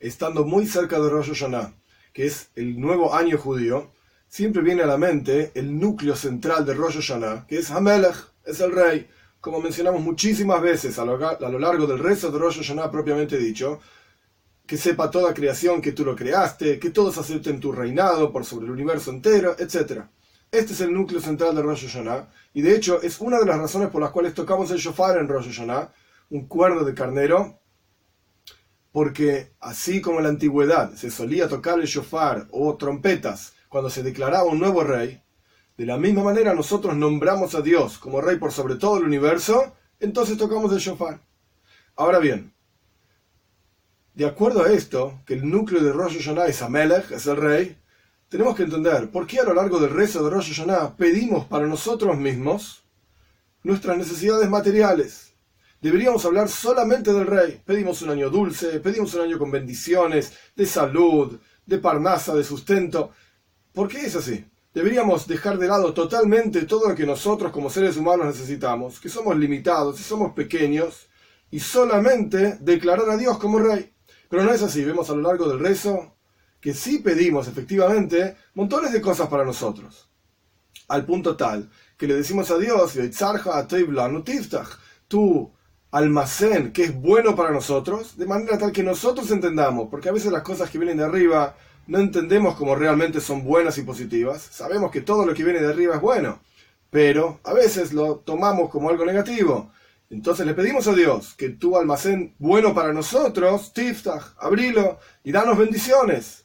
estando muy cerca de Rosh Hashanah, que es el nuevo año judío, siempre viene a la mente el núcleo central de Rosh Hashanah, que es Hamelech, es el rey, como mencionamos muchísimas veces a lo, largo del resto de Rosh Hashanah propiamente dicho, que sepa toda creación que tú lo creaste, que todos acepten tu reinado por sobre el universo entero, etc. Este es el núcleo central de Rosh Hashanah, y de hecho es una de las razones por las cuales tocamos el shofar en Rosh Hashanah, un cuerno de carnero, porque así como en la antigüedad se solía tocar el shofar o trompetas cuando se declaraba un nuevo rey, de la misma manera nosotros nombramos a Dios como rey por sobre todo el universo, entonces tocamos el shofar. Ahora bien, de acuerdo a esto, que el núcleo de Rosh Hashanah es Amelech, es el rey, tenemos que entender por qué a lo largo del rezo de Rosh Hashanah pedimos para nosotros mismos nuestras necesidades materiales Deberíamos hablar solamente del rey. Pedimos un año dulce, pedimos un año con bendiciones, de salud, de parnasa, de sustento. ¿Por qué es así? Deberíamos dejar de lado totalmente todo lo que nosotros como seres humanos necesitamos, que somos limitados y somos pequeños, y solamente declarar a Dios como rey. Pero no es así, vemos a lo largo del rezo que sí pedimos efectivamente montones de cosas para nosotros. Al punto tal que le decimos a Dios, tú almacén que es bueno para nosotros, de manera tal que nosotros entendamos, porque a veces las cosas que vienen de arriba no entendemos como realmente son buenas y positivas, sabemos que todo lo que viene de arriba es bueno, pero a veces lo tomamos como algo negativo. Entonces le pedimos a Dios que tu almacén bueno para nosotros, tiftach, abrilo y danos bendiciones.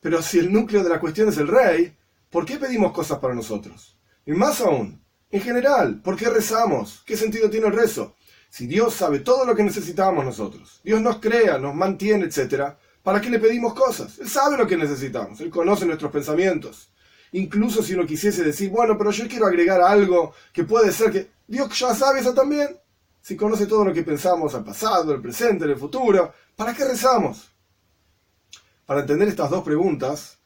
Pero si el núcleo de la cuestión es el rey, ¿por qué pedimos cosas para nosotros? Y más aún, en general, ¿por qué rezamos? ¿Qué sentido tiene el rezo? Si Dios sabe todo lo que necesitamos nosotros, Dios nos crea, nos mantiene, etc., ¿para qué le pedimos cosas? Él sabe lo que necesitamos, Él conoce nuestros pensamientos. Incluso si uno quisiese decir, bueno, pero yo quiero agregar algo que puede ser que Dios ya sabe eso también. Si conoce todo lo que pensamos al pasado, al presente, el futuro, ¿para qué rezamos? Para entender estas dos preguntas,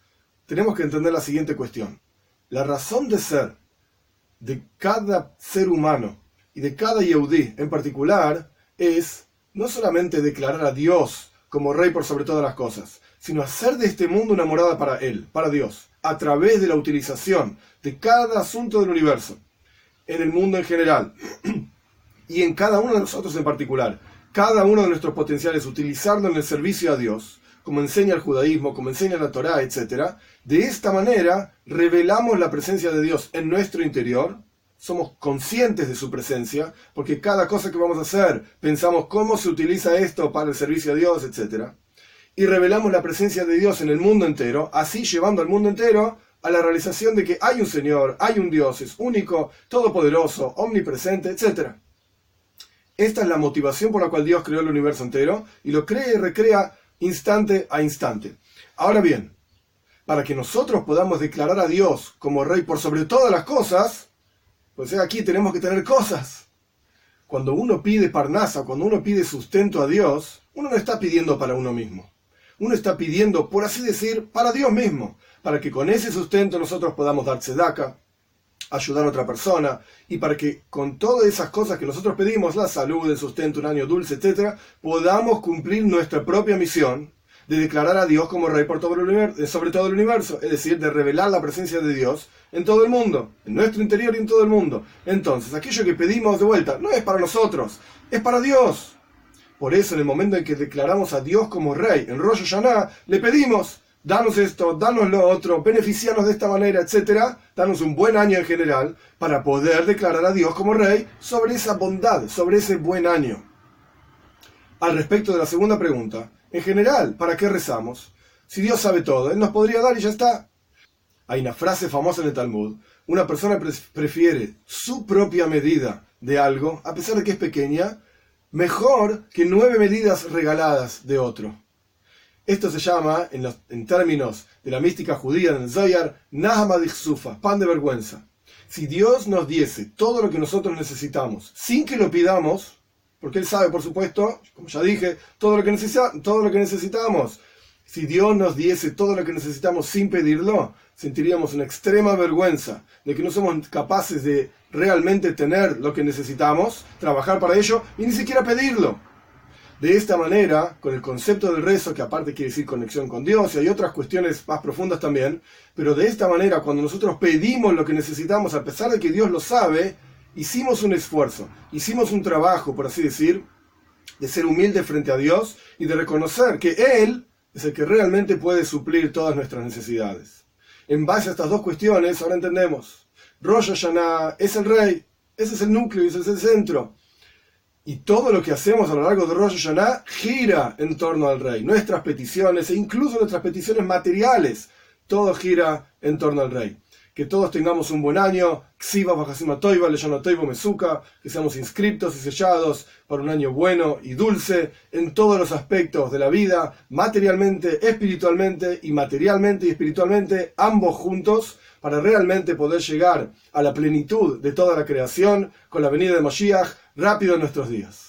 tenemos que entender la siguiente cuestión. La razón de ser de cada ser humano y de cada Yehudí en particular es no solamente declarar a Dios como rey por sobre todas las cosas, sino hacer de este mundo una morada para Él, para Dios, a través de la utilización de cada asunto del universo, en el mundo en general y en cada uno de nosotros en particular, cada uno de nuestros potenciales, utilizarlo en el servicio a Dios, como enseña el judaísmo, como enseña la Torá, etc. De esta manera revelamos la presencia de Dios en nuestro interior somos conscientes de su presencia, porque cada cosa que vamos a hacer pensamos cómo se utiliza esto para el servicio a Dios, etc. Y revelamos la presencia de Dios en el mundo entero, así llevando al mundo entero a la realización de que hay un Señor, hay un Dios, es único, todopoderoso, omnipresente, etc. Esta es la motivación por la cual Dios creó el universo entero y lo crea y recrea instante a instante. Ahora bien, para que nosotros podamos declarar a Dios como Rey por sobre todas las cosas, pues aquí tenemos que tener cosas. Cuando uno pide parnasa, cuando uno pide sustento a Dios, uno no está pidiendo para uno mismo. Uno está pidiendo, por así decir, para Dios mismo, para que con ese sustento nosotros podamos dar tzedaka, ayudar a otra persona, y para que con todas esas cosas que nosotros pedimos, la salud, el sustento, un año dulce, etc., podamos cumplir nuestra propia misión de declarar a Dios como rey por todo el universo, sobre todo el universo, es decir, de revelar la presencia de Dios en todo el mundo, en nuestro interior y en todo el mundo. Entonces, aquello que pedimos de vuelta no es para nosotros, es para Dios. Por eso, en el momento en que declaramos a Dios como rey en Rosh Hashanah, le pedimos, danos esto, danos lo otro, beneficiarnos de esta manera, etcétera, danos un buen año en general para poder declarar a Dios como rey sobre esa bondad, sobre ese buen año. Al respecto de la segunda pregunta, en general, ¿para qué rezamos? Si Dios sabe todo, Él nos podría dar y ya está. Hay una frase famosa en el Talmud. Una persona prefiere su propia medida de algo, a pesar de que es pequeña, mejor que nueve medidas regaladas de otro. Esto se llama, en, términos de la mística judía en el Zoyar, Sufa, pan de vergüenza. Si Dios nos diese todo lo que nosotros necesitamos sin que lo pidamos, porque Él sabe, por supuesto, como ya dije, todo lo que, todo lo que necesitamos. Si Dios nos diese todo lo que necesitamos sin pedirlo, sentiríamos una extrema vergüenza de que no somos capaces de realmente tener lo que necesitamos, trabajar para ello y ni siquiera pedirlo. De esta manera, con el concepto del rezo, que aparte quiere decir conexión con Dios, y hay otras cuestiones más profundas también, pero de esta manera, cuando nosotros pedimos lo que necesitamos, a pesar de que Dios lo sabe, hicimos un esfuerzo, hicimos un trabajo, por así decir, de ser humilde frente a Dios y de reconocer que Él es el que realmente puede suplir todas nuestras necesidades. En base a estas dos cuestiones, ahora entendemos, Rosh Hashanah es el rey, ese es el núcleo, ese es el centro. Y todo lo que hacemos a lo largo de Rosh Hashanah gira en torno al rey. Nuestras peticiones e incluso nuestras peticiones materiales, todo gira en torno al rey. Que todos tengamos un buen año, Ksiva Bajasima Toiva, Leyano Toivo Mesuka, que seamos inscriptos y sellados para un año bueno y dulce en todos los aspectos de la vida, materialmente, espiritualmente y materialmente y espiritualmente, ambos juntos, para realmente poder llegar a la plenitud de toda la creación con la venida de Moshiach rápido en nuestros días.